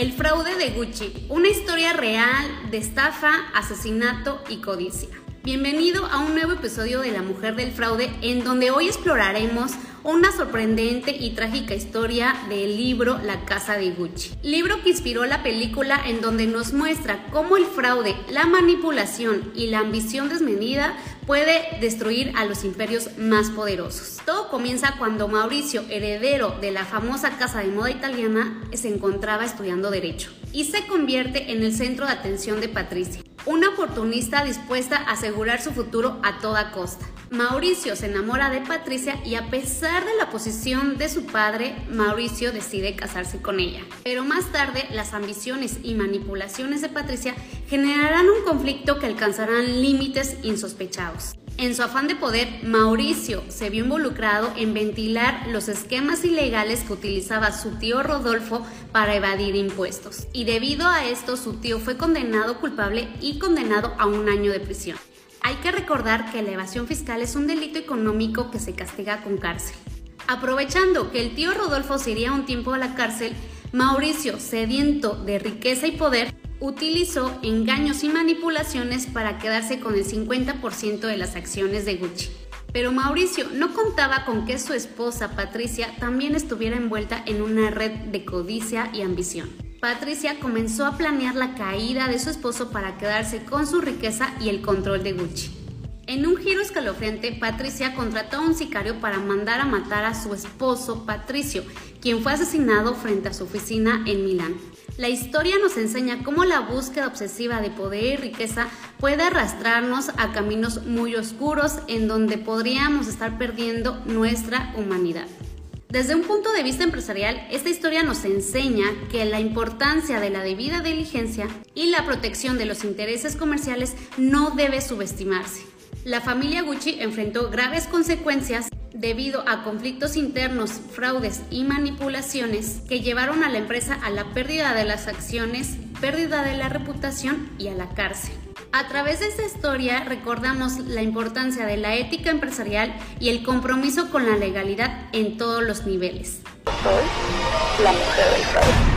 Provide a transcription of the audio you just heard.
El fraude de Gucci, una historia real de estafa, asesinato y codicia. Bienvenido a un nuevo episodio de La Mujer del Fraude en donde hoy exploraremos una sorprendente y trágica historia del libro La Casa de Gucci. Libro que inspiró la película en donde nos muestra cómo el fraude, la manipulación y la ambición desmedida puede destruir a los imperios más poderosos. Todo comienza cuando Mauricio, heredero de la famosa casa de moda italiana, se encontraba estudiando derecho y se convierte en el centro de atención de Patricia, una oportunista dispuesta a asegurar su futuro a toda costa. Mauricio se enamora de Patricia y a pesar de la posición de su padre, Mauricio decide casarse con ella. Pero más tarde, las ambiciones y manipulaciones de Patricia generarán un conflicto que alcanzarán límites insospechados. En su afán de poder, Mauricio se vio involucrado en ventilar los esquemas ilegales que utilizaba su tío Rodolfo para evadir impuestos. Y debido a esto, su tío fue condenado culpable y condenado a un año de prisión. Hay que recordar que la evasión fiscal es un delito económico que se castiga con cárcel. Aprovechando que el tío Rodolfo se iría un tiempo a la cárcel, Mauricio, sediento de riqueza y poder, utilizó engaños y manipulaciones para quedarse con el 50% de las acciones de Gucci. Pero Mauricio no contaba con que su esposa Patricia también estuviera envuelta en una red de codicia y ambición. Patricia comenzó a planear la caída de su esposo para quedarse con su riqueza y el control de Gucci. En un giro escalofriante, Patricia contrató a un sicario para mandar a matar a su esposo Patricio, quien fue asesinado frente a su oficina en Milán. La historia nos enseña cómo la búsqueda obsesiva de poder y riqueza puede arrastrarnos a caminos muy oscuros en donde podríamos estar perdiendo nuestra humanidad. Desde un punto de vista empresarial, esta historia nos enseña que la importancia de la debida diligencia y la protección de los intereses comerciales no debe subestimarse. La familia Gucci enfrentó graves consecuencias debido a conflictos internos, fraudes y manipulaciones que llevaron a la empresa a la pérdida de las acciones, pérdida de la reputación y a la cárcel. A través de esta historia recordamos la importancia de la ética empresarial y el compromiso con la legalidad en todos los niveles. La mujer del.